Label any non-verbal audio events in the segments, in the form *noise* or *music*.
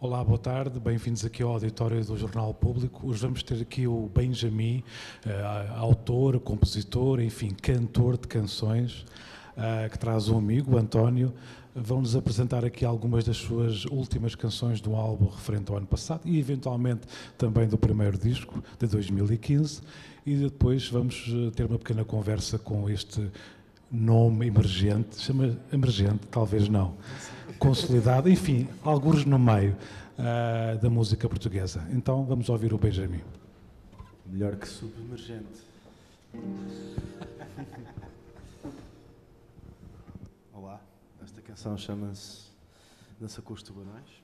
Olá, boa tarde, bem-vindos aqui ao auditório do Jornal Público. Hoje vamos ter aqui o Benjamin, uh, autor, compositor, enfim, cantor de canções, uh, que traz um amigo, António. Vão-nos apresentar aqui algumas das suas últimas canções do álbum referente ao ano passado e, eventualmente, também do primeiro disco, de 2015. E depois vamos eh, ter uma pequena conversa com este nome emergente, chama emergente, talvez não, consolidado, enfim, alguns no meio uh, da música portuguesa. Então vamos ouvir o Benjamin. Melhor que subemergente. Olá, esta canção chama-se Dança com os Tubarões.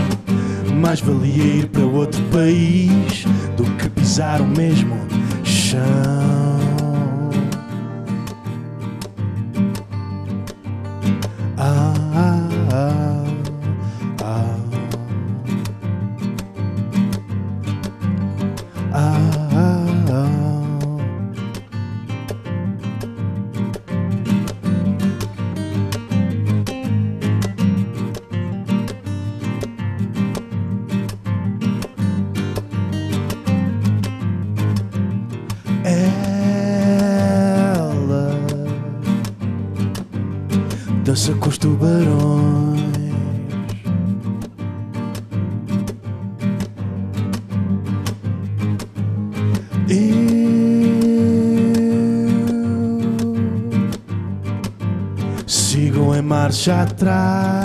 Mais valia ir para outro país do que pisar o mesmo chão. Sigo em marcha atrás.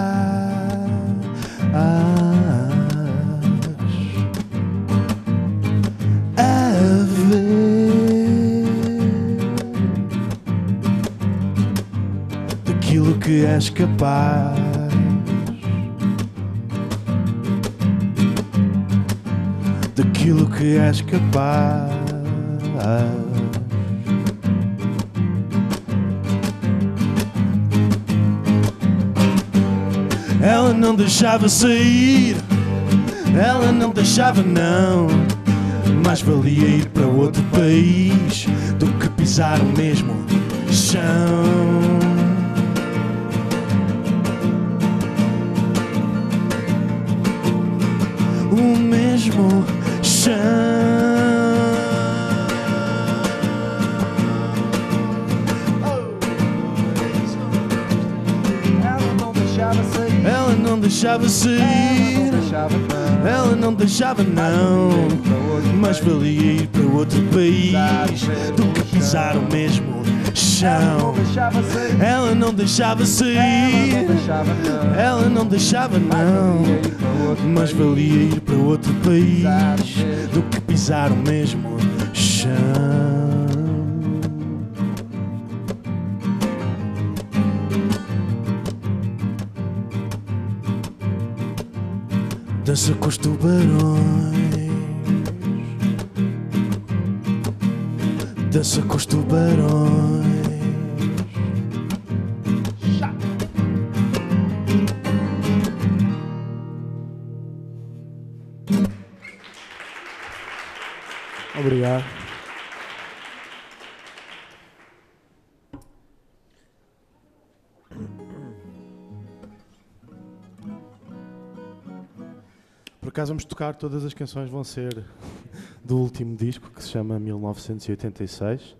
és capaz. Daquilo que és capaz. Ela não deixava sair, ela não deixava não. Mais valia ir para outro país do que pisar o mesmo chão. o mesmo chão. Deixava sair. Ela não deixava não. Mas valia ir para outro país do que pisar o mesmo chão. Ela não deixava sair. Ela não deixava não. Mas valia ir para outro país do que pisar o mesmo chão. Dança com os tubarões. Dança com os tubarões. Por acaso vamos tocar, todas as canções vão ser do último disco que se chama 1986,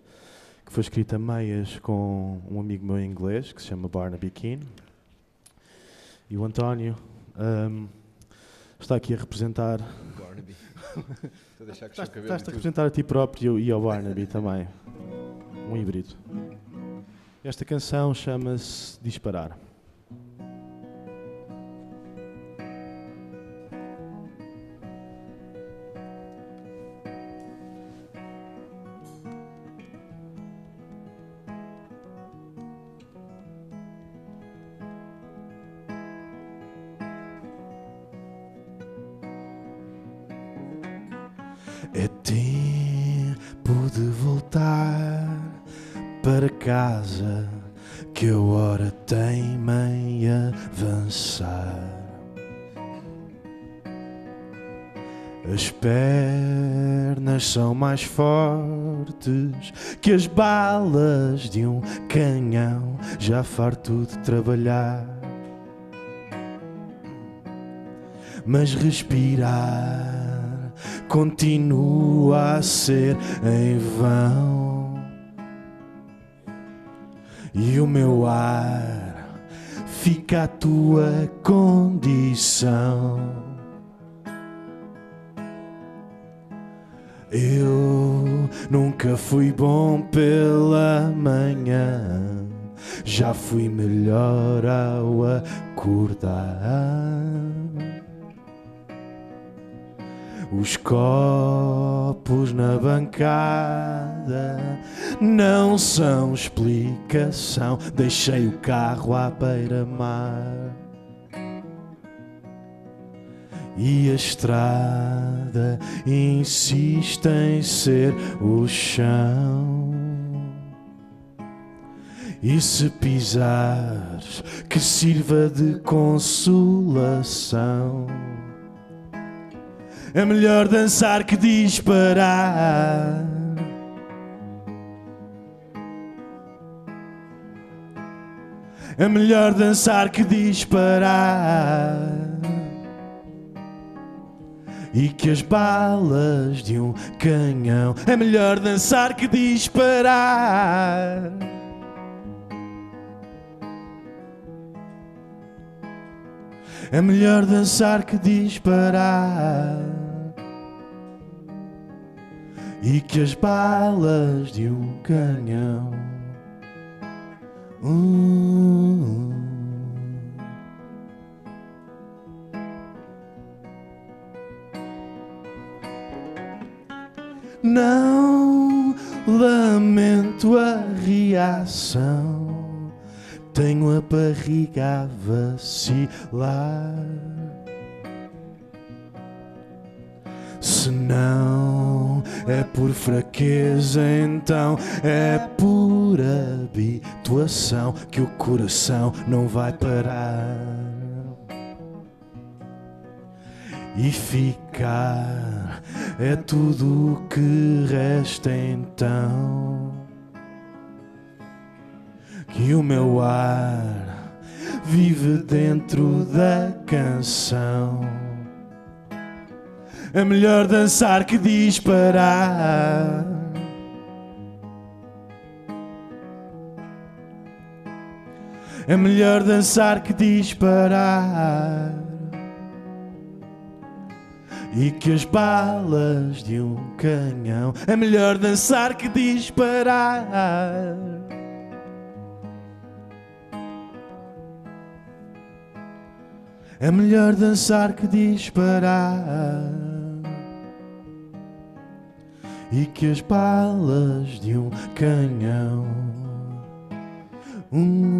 que foi escrito a meias com um amigo meu inglês que se chama Barnaby Keane. E o António um, está aqui a representar. Barnaby. *laughs* Estou a deixar Estás, estás a representar a ti próprio e ao Barnaby também. Um híbrido. Esta canção chama-se Disparar. Casa que a hora tem meia avançar. As pernas são mais fortes que as balas de um canhão, já farto de trabalhar. Mas respirar continua a ser em vão. E o meu ar fica a tua condição. Eu nunca fui bom pela manhã, já fui melhor ao acordar. Os copos na bancada não são explicação. Deixei o carro à beira-mar. E a estrada insiste em ser o chão. E se pisares, que sirva de consolação. É melhor dançar que disparar. É melhor dançar que disparar. E que as balas de um canhão. É melhor dançar que disparar. É melhor dançar que disparar. E que as balas de um canhão. Hum. Não lamento a reação. Tenho a barriga a vacilar. Se não é por fraqueza, então é por habituação que o coração não vai parar. E ficar é tudo o que resta então. Que o meu ar vive dentro da canção. É melhor dançar que disparar. É melhor dançar que disparar. E que as balas de um canhão. É melhor dançar que disparar. É melhor dançar que disparar. E que as balas de um canhão. Hum.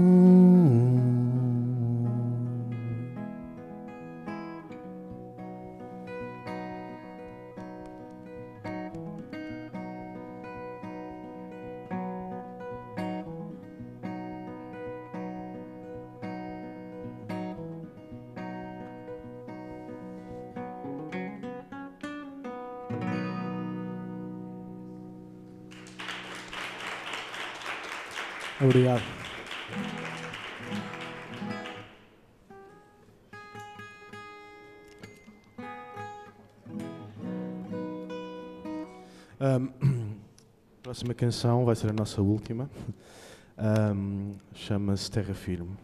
Obrigado. Um, *clears throat* próxima canção vai ser a nossa última. Um, Chama-se Terra Firme.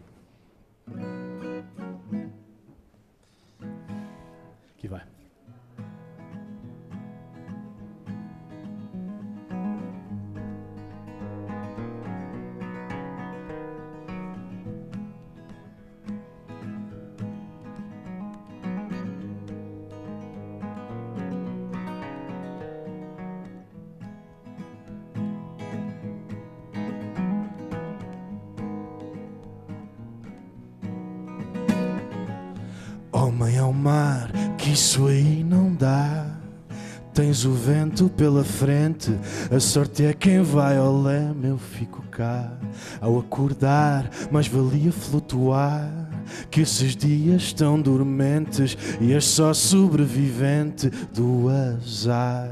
Ao mar, que isso aí não dá. Tens o vento pela frente, a sorte é quem vai ao leme, eu fico cá. Ao acordar, mais valia flutuar. Que esses dias estão dormentes e és só sobrevivente do azar.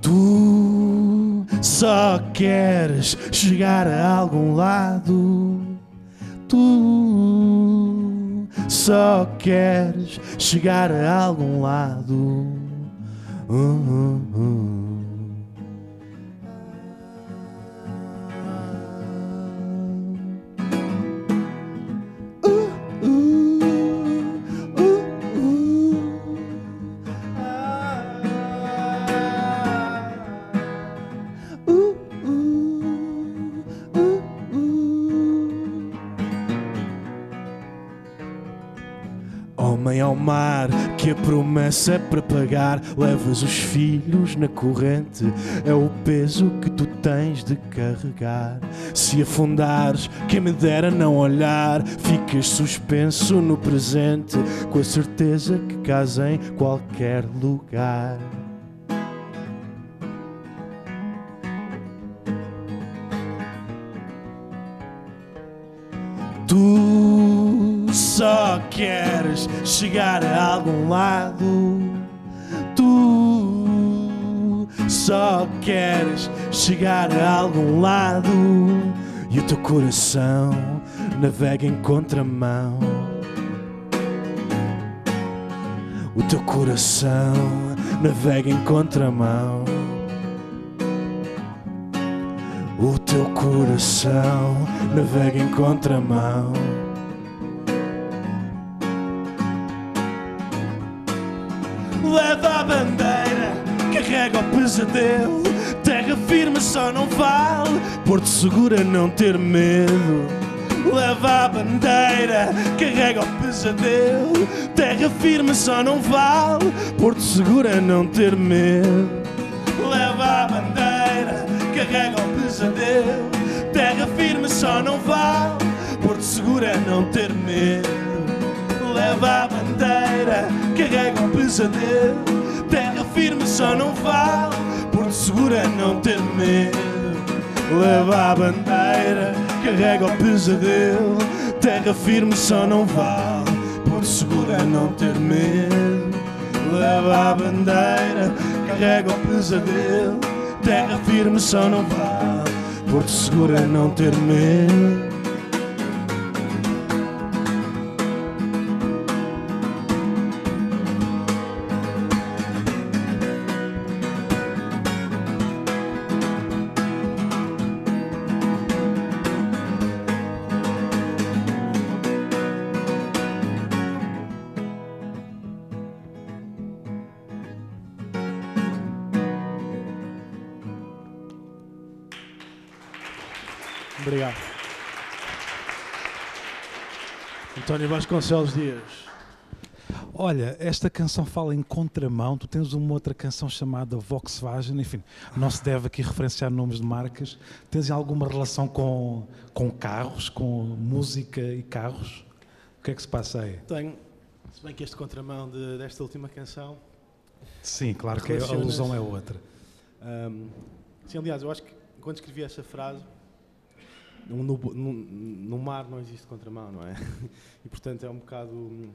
Tu só queres chegar a algum lado. Tu só queres chegar a algum lado. Uh, uh, uh. Promessa para pagar. Levas os filhos na corrente, é o peso que tu tens de carregar. Se afundares, quem me dera não olhar, ficas suspenso no presente, com a certeza que casa em qualquer lugar. Só queres chegar a algum lado. Tu só queres chegar a algum lado. E o teu coração navega em contramão. O teu coração navega em contramão. O teu coração navega em contramão. Bandeira, carrega o pesadelo. Terra firme só não vale, Porto segura não ter medo. Leva a bandeira, carrega o pesadelo. Terra firme só não vale, Porto segura não ter medo. Leva a bandeira, carrega o pesadelo. Terra firme só não vale, Porto seguro é não ter medo. Leva a bandeira, carrega o pesadelo. Firme só não vale, Porto seguro é não ter medo. Leva a bandeira, carrega o pesadelo. Terra firme só não vale, Porto seguro é não ter medo. Leva a bandeira, carrega o pesadelo. Terra firme só não vale, Porto seguro é não ter medo. António Vasconcelos Dias. Olha, esta canção fala em contramão. Tu tens uma outra canção chamada Volkswagen. Enfim, não se deve aqui referenciar nomes de marcas. Tens alguma relação com, com carros, com música e carros? O que é que se passa aí? Tenho, se bem que este contramão de- desta última canção. Sim, claro que a alusão é outra. ahm, sim, aliás, eu acho que quando escrevi essa frase, no, no, no- mar não existe contramão, não é? *laughs* E portanto é um bocado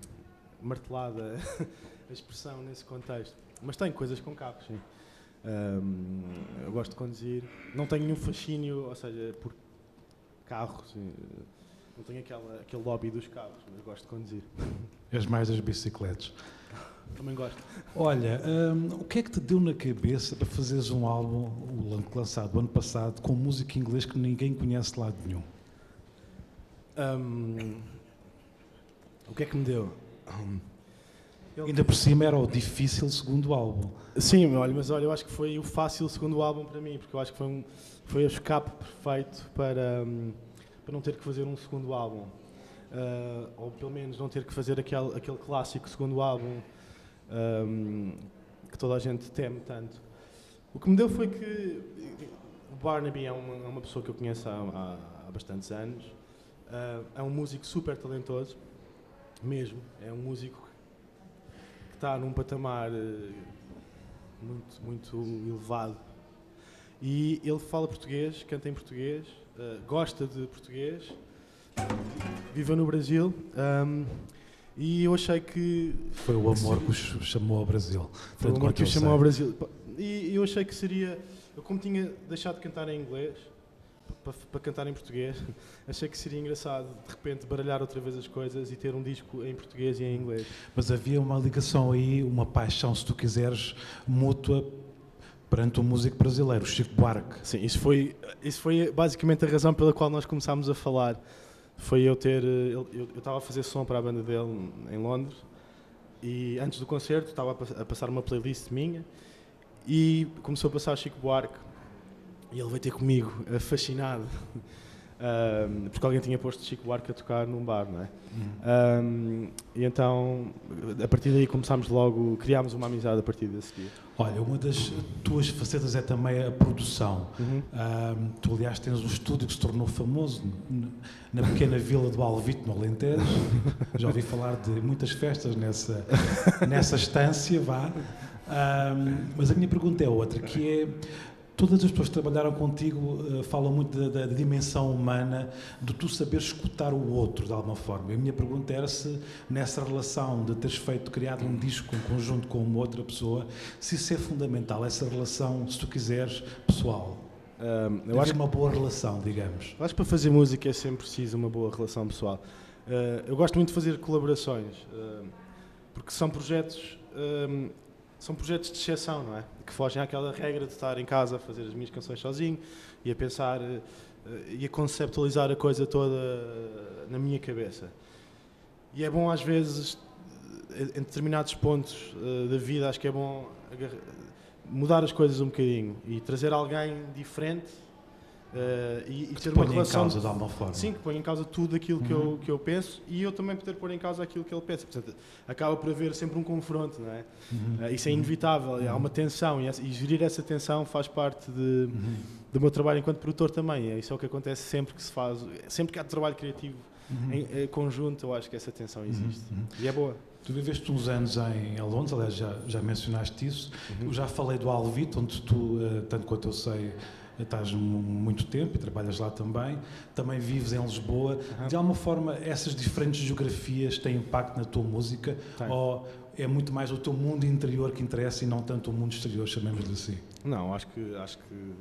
martelada *laughs* a expressão nesse contexto. Mas tenho coisas com carros, sim. Um, eu gosto de conduzir. Não tenho nenhum fascínio, ou seja, por carros. Não tenho aquela, aquele lobby dos carros, mas gosto de conduzir. *laughs* És mais das bicicletas. Também gosto. Olha, um, o que é que te deu na cabeça para fazeres um álbum, o lançado ano passado, com música em inglês que ninguém conhece de lado nenhum? Um, o que é que me deu? Um, Ainda por cima era o difícil segundo álbum. Sim, olha, mas olha, eu acho que foi o fácil segundo álbum para mim, porque eu acho que foi, um, foi o escape perfeito para, um, para não ter que fazer um segundo álbum. Uh, ou pelo menos não ter que fazer aquele, aquele clássico segundo álbum um, que toda a gente teme tanto. O que me deu foi que o Barnaby é uma, é uma pessoa que eu conheço há, há, bastantes anos. Uh, é um músico super talentoso, mesmo. É um músico está num patamar uh, muito, muito elevado. E ele fala português, canta em português, uh, gosta de português, vive no Brasil. Um, e eu achei que. Foi o amor que o chamou ao Brasil. Foi o amor que o chamou ao Brasil. E eu achei que seria. Eu, como tinha deixado de cantar em inglês, para, cantar em português. *laughs* Achei que seria engraçado, de repente, baralhar outra vez as coisas e ter um disco em português e em inglês. Mas havia uma ligação aí, uma paixão, se tu quiseres, mútua perante o músico brasileiro, Chico Buarque. Sim, isso foi, isso foi basicamente a razão pela qual nós começámos a falar. Foi eu ter. Eu, eu estava a fazer som para a banda dele em Londres e antes do concerto estava a passar uma playlist minha e começou a passar Chico Buarque e ele veio ter comigo, eh, fascinado, um, porque alguém tinha posto Chico Buarque a tocar num bar, não é? Uhum. Um, e então, a partir daí começámos logo, criámos uma amizade a partir desse dia. Olha, uma das tuas facetas é também a produção. Uhum. Um, tu, aliás, tens um estúdio que se tornou famoso na pequena vila do Alvito, no Alentejo. *laughs* Já ouvi falar de muitas festas nessa, nessa estância, vá. mas a minha pergunta é outra, que é Todas as pessoas que trabalharam contigo uh, falam muito da, da, dimensão humana, de tu saber escutar o outro de alguma forma. A minha pergunta era se nessa relação de teres feito, criado um disco em conjunto com uma outra pessoa, se isso é fundamental, essa relação, se tu quiseres, pessoal. Um, eu acho uma boa relação, digamos. Acho que para fazer música é sempre preciso uma boa relação pessoal. Uh, eu gosto muito de fazer colaborações, uh, porque são projetos são projetos de exceção, não é? Que fogem àquela regra de estar em casa a fazer as minhas canções sozinho e a pensar uh, e a conceptualizar a coisa toda uh, na minha cabeça. E é bom às vezes, eh, em determinados pontos da vida, acho que é bom mudar as coisas um bocadinho e trazer alguém diferente Uh, e, e ter uma relação. em causa de alguma forma. Sim, que põe em causa tudo aquilo que, uhum. eu, que eu penso e eu também poder pôr em causa aquilo que ele pensa. Portanto, acaba por haver sempre um confronto, não é? Uhum. Uh, isso é inevitável, uhum. há uma tensão e, e, gerir essa tensão faz parte de, uhum. do meu trabalho enquanto produtor também. É, isso é o que acontece sempre que se faz, sempre que há trabalho criativo uhum. em, em, conjunto, eu acho que essa tensão uhum. existe. E é boa. Tu viveste uns anos em Londres, aliás, já, já mencionaste isso. Eu já falei do Alvito, onde tu, eh, tanto quanto eu sei, estás muito tempo e trabalhas lá também, também vives em Lisboa. Uhum. De alguma forma, essas diferentes geografias têm impacto na tua música? Tem. Ou é muito mais o teu mundo interior que interessa e não tanto o mundo exterior, chamemos-lhe assim? Não, acho que, acho que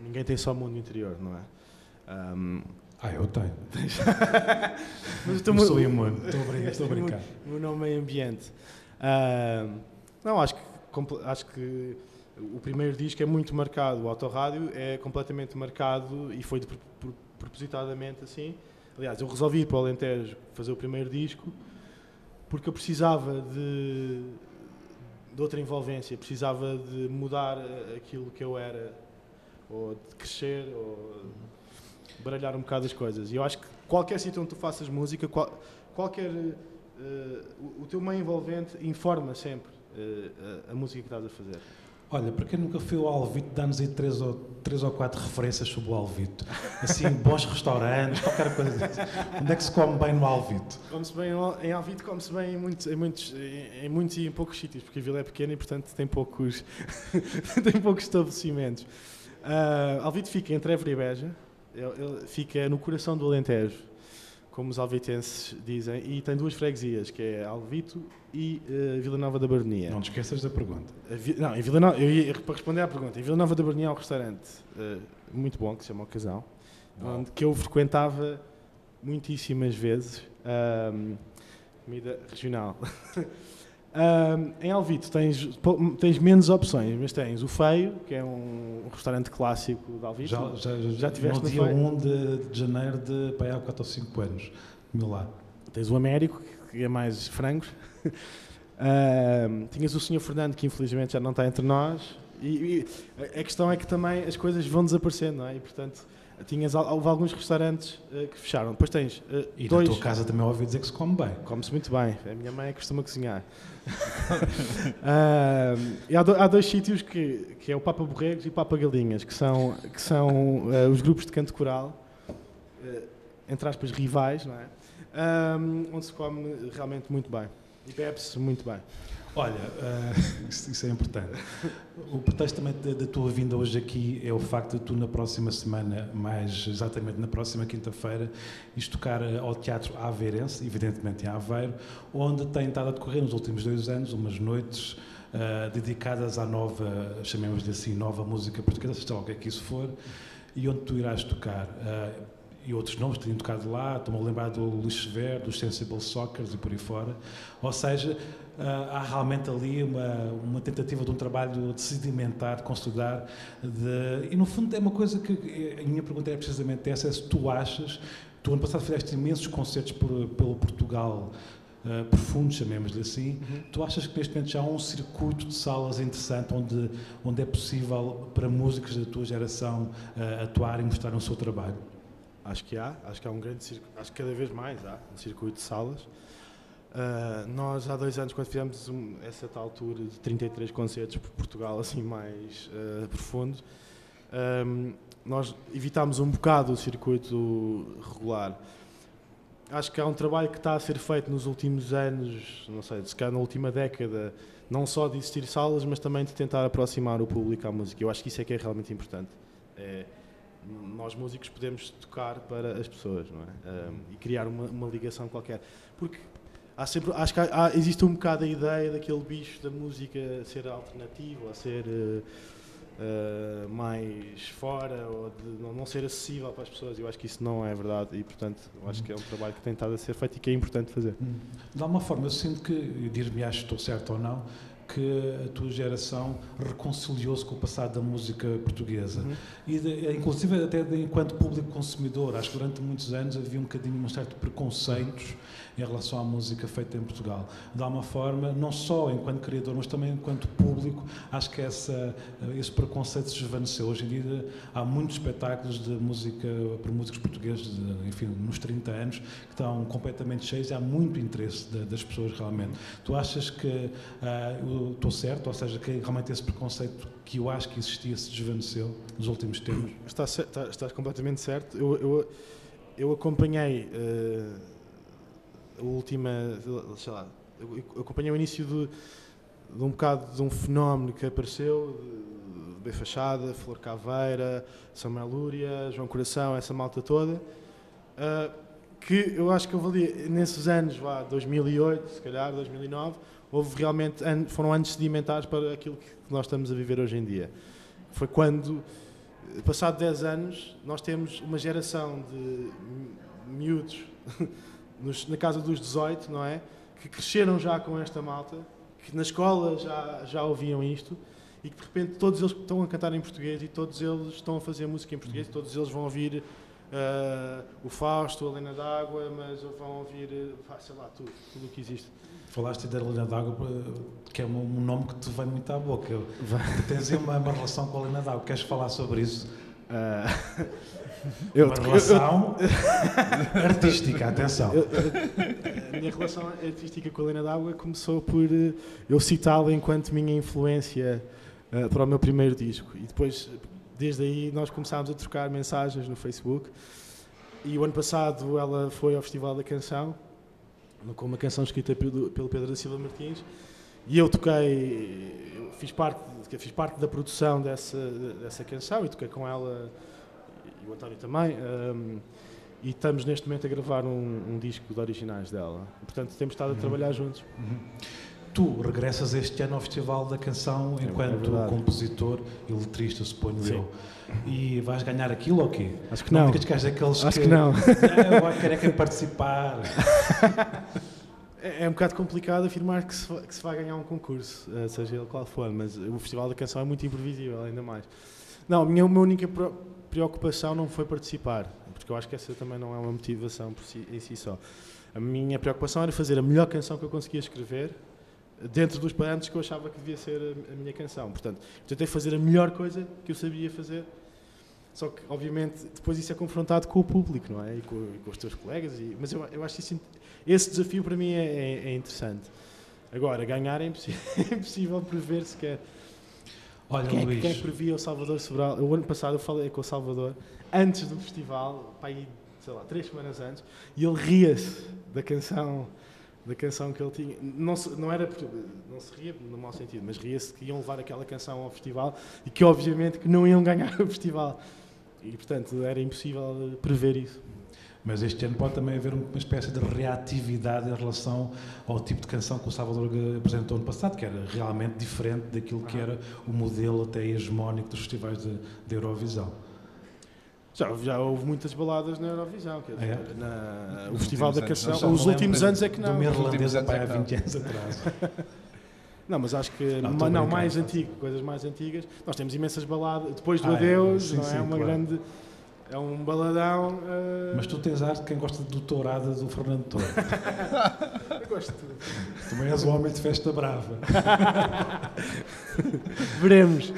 ninguém tem só o mundo interior, não é? Um, ah, eu tenho. *laughs* Mas eu, sou imune, estou a brincar. Estou a *laughs* brincar. No, no meio ambiente. Uh, não, acho que, acho que o primeiro disco é muito marcado, o autorrádio é completamente marcado e foi de, propositadamente assim. Aliás, eu resolvi ir para o Alentejo fazer o primeiro disco porque eu precisava de, de outra envolvência, precisava de mudar aquilo que eu era, ou de crescer, ou baralhar um bocado as coisas. E eu acho que qualquer sítio onde tu faças música, qual, qualquer. Uh, o, o, teu meio envolvente informa sempre uh, a, a música que estás a fazer. Olha, para quem nunca foi ao Alvito, dá-nos aí três ou, três ou quatro referências sobre o Alvito. Assim, *laughs* bons restaurantes, qualquer coisa disso. Onde é que se come bem no Alvito? Come-se bem em Alvito, come-se bem em muitos, em, muitos, em, muitos e em poucos sítios, porque a vila é pequena e, portanto, tem poucos, *laughs* tem poucos estabelecimentos. Uh, Alvito fica entre Évora e Beja, ele, ele fica no coração do Alentejo. Como os alvitenses dizem, e tem duas freguesias, que é Alvito e uh, Vila Nova da Baronia. Não te esqueças da pergunta. Não, em Vila Nova, eu ia, para responder à pergunta, em Vila Nova da Baronia há um restaurante uh, muito bom, que se chama Ocasão, onde, que eu frequentava muitíssimas vezes, um, comida regional. *laughs* Um, em Alvito tens, tens menos opções, mas tens o Feio, que é um, restaurante clássico de Alvito. Já, já, já, já tiveste no dia 1 de, de, janeiro de para há 4 ou 5 anos. Comi lá. Tens o Américo, que é mais frangos. *laughs* um, tinhas o Sr. Fernando, que infelizmente já não está entre nós. E, e, a questão é que também as coisas vão desaparecendo, não é? E portanto tinhas, houve alguns restaurantes uh, que fecharam. Depois tens uh, e dois... na tua casa também ouvi dizer que se come bem. Come-se muito bem. A minha mãe costuma cozinhar. uh, *laughs* e há, do, há, dois sítios que, que é o Papa Borregos e o Papa Galinhas, que são, que são os grupos de canto coral, entre aspas, rivais, não é? onde se come realmente muito bem. E bebe-se muito bem. Olha, *laughs* uh, isso é importante. O pretexto também da, tua vinda hoje aqui é o facto de tu, na próxima semana, mais exatamente na próxima quinta-feira, ires tocar ao Teatro Aveirense, evidentemente em Aveiro, onde tem estado a decorrer nos últimos dois anos umas noites uh, dedicadas à nova, chamemos-lhe assim, nova música portuguesa, seja o que é que isso for, e onde tu irás tocar. Uh, e outros nomes que têm tocado lá, estou-me a lembrar do Luís Severo, dos Sensible Soccers e por aí fora. Ou seja, ah, há realmente ali uma, uma tentativa de um trabalho de sedimentar, de consolidar, de, e no fundo é uma coisa que a minha pergunta é precisamente essa, é se tu achas, tu ano passado fizeste imensos concertos por, pelo Portugal uh, profundo, chamemos-lhe assim, uhum. tu achas que neste momento já há um circuito de salas interessante onde, onde é possível para músicos da tua geração uh, atuar e mostrar o seu trabalho? Acho que há, acho que há um grande circuito, acho que cada vez mais há um circuito de salas. Uh, nós, há dois anos, quando fizemos um, essa tal tour de 33 concertos por Portugal, assim mais uh, profundo, um, nós evitámos um bocado o circuito regular. Acho que há um trabalho que está a ser feito nos últimos anos, não sei, se calhar na última década, não só de existir salas, mas também de tentar aproximar o público à música. Eu acho que isso é que é realmente importante. É, nós músicos podemos tocar para as pessoas, não é? Um, e criar uma, uma ligação qualquer. Porque há sempre, acho que há, há, existe um bocado a ideia daquele bicho da música ser alternativo, a ser uh, uh, mais fora, ou de não, não, ser acessível para as pessoas. Eu acho que isso não é verdade e, portanto, acho que é um trabalho que tem estado a ser feito e que é importante fazer. Hum. De alguma forma, eu sinto que, dir-me acho que estou certo ou não, que a tua geração reconciliou-se com o passado da música portuguesa. Uhum. E, de, inclusive, até de, enquanto público consumidor, acho que durante muitos anos havia um bocadinho um certo preconceitos em relação à música feita em Portugal. De alguma forma, não só enquanto criador, mas também enquanto público, acho que essa, esse preconceito se desvaneceu. Hoje em dia há muitos espetáculos de música por músicos portugueses, de, enfim, nos 30 anos, que estão completamente cheios e há muito interesse das pessoas realmente. Tu achas que uh, estou certo, ou seja, que realmente esse preconceito que eu acho que existia se desvaneceu nos últimos tempos? Estás, estás, estás completamente certo. Eu, eu, eu acompanhei. Uh a última, sei lá, eu acompanhei o início de, de um bocado de um fenómeno que apareceu, de B Fachada, Flor Caveira, Samuel Lúria, João Coração, essa malta toda, uh, que eu acho que eu ali, nesses anos, lá, 2008, se calhar, 2009, houve realmente, foram anos sedimentares para aquilo que nós estamos a viver hoje em dia. Foi quando, passado 10 anos, nós temos uma geração de miúdos *laughs* nos, na casa dos 18, não é? Que cresceram já com esta malta, que na escola já, já ouviam isto e que de repente todos eles estão a cantar em português e todos eles estão a fazer música em português, e todos eles vão ouvir uh, o Fausto, a Helena d'Água, mas vão ouvir, uh, sei lá, tudo, tudo o que existe. Falaste da Helena d'Água, que é um nome que te vem muito à boca. Tens uma, uma relação com a Helena d'Água, queres falar sobre isso? Uh, *laughs* eu, uma relação eu, *laughs* artística, atenção. Eu, a minha relação artística com a Helena d'Água começou por eh, eu citá-la enquanto minha influência uh, para o meu primeiro disco. E depois, desde aí, nós começámos a trocar mensagens no Facebook. E o ano passado ela foi ao Festival da Canção, com uma canção escrita pelo, pelo Pedro da Silva Martins. E eu toquei, eu fiz parte, fiz parte da produção dessa, dessa canção e toquei com ela e o António também. Um, e estamos neste momento a gravar um, um disco de originais dela. Portanto, temos estado a trabalhar juntos. Tu regressas este ano ao Festival da Canção É enquanto verdade. compositor e letrista, suponho Sim. eu. E vais ganhar aquilo ou quê? Acho que não. Ficas que és daqueles Acho que... que não. *laughs* Não, eu vou querer quem participar. *laughs* É, é um bocado complicado afirmar que se, que se vai ganhar um concurso, eh, seja ele qual for, mas o Festival da Canção é muito imprevisível, ainda mais. Não, a minha, minha única preocupação não foi participar, porque eu acho que essa também não é uma motivação por si, em si só. A minha preocupação era fazer a melhor canção que eu conseguia escrever, dentro dos parâmetros que eu achava que devia ser a, a minha canção. Portanto, tentei fazer a melhor coisa que eu sabia fazer. Só que, obviamente, depois isso é confrontado com o público, não é? E com, e com os teus colegas. E, mas eu, eu acho isso, esse desafio para mim é, é- é interessante. Agora, ganhar é impossível, *laughs* é impossível prever sequer. Olha, Quem é, Luís, quem é que previa o Salvador Sobral? O ano passado eu falei com o Salvador, antes do festival, para aí, sei lá, três semanas antes, e ele ria-se da canção, da canção que ele tinha. Não, se- não era, não se ria no mau sentido, mas ria-se que iam levar aquela canção ao festival e que obviamente que não iam ganhar *laughs* o festival. E portanto era impossível prever isso. mas este ano pode também haver uma espécie de reatividade em relação ao tipo de canção que o Salvador apresentou ano passado, que era realmente diferente daquilo que era o modelo até hegemónico dos festivais de Eurovisão. Já, já houve muitas baladas na Eurovisão, quer dizer, É? na- o Festival da Canção. Os últimos anos é que não. anos pai, é há que não. 20 anos atrás. *laughs* Não, mas acho que. Não, ma- Não, mais antigo, coisas mais antigas. Nós temos imensas baladas. Depois do Ah, é? Adeus, Sim, não sim, é? Uma claro. grande. É um baladão. eh, Mas tu tens arte de quem gosta do tourada do Fernando Torre. *laughs* Eu gosto de tudo. Também és o homem de festa brava. *laughs* Veremos.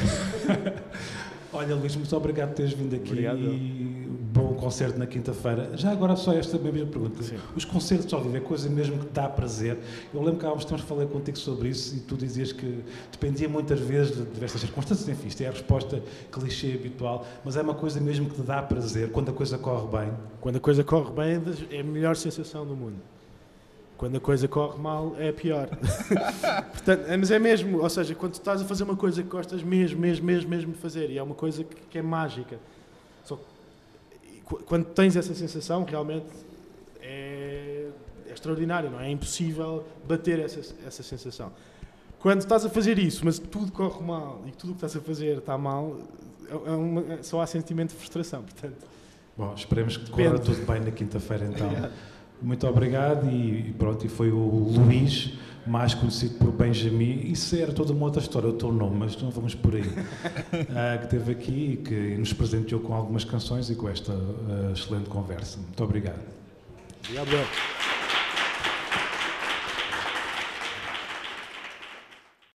Olha, Luís, muito obrigado por teres vindo aqui Obrigado. e bom concerto na quinta-feira. Já agora só esta mesma pergunta. Sim. Os concertos ao vivo é coisa mesmo que te dá prazer. Eu lembro que há uns tempos falei contigo sobre isso e tu dizias que dependia muitas vezes de diversas circunstâncias. Enfim, isto é a resposta clichê habitual, mas é uma coisa mesmo que te dá prazer quando a coisa corre bem. Quando a coisa corre bem, é a melhor sensação do mundo. Quando a coisa corre mal, é pior. *laughs* Portanto, é- mas é mesmo, ou seja, quando estás a fazer uma coisa que gostas mesmo, mesmo, mesmo, mesmo de fazer, e é uma coisa que, que é mágica. Só quando tens essa sensação, realmente é, é extraordinário, não é? É impossível bater essa, essa sensação. Quando estás a fazer isso, mas tudo corre mal e tudo o que estás a fazer está mal, é- é uma- é- só há sentimento de frustração, portanto. Bom, esperemos que corra Depende. tudo bem na quinta-feira então. *laughs* Muito obrigado e, pronto, e foi o Luís, mais conhecido por Benjamin. Isso era toda uma outra história, o teu nome, mas não vamos por aí. *laughs* Ah, que esteve aqui e que nos presenteou com algumas canções e com esta ah, excelente conversa. Muito obrigado. Obrigado.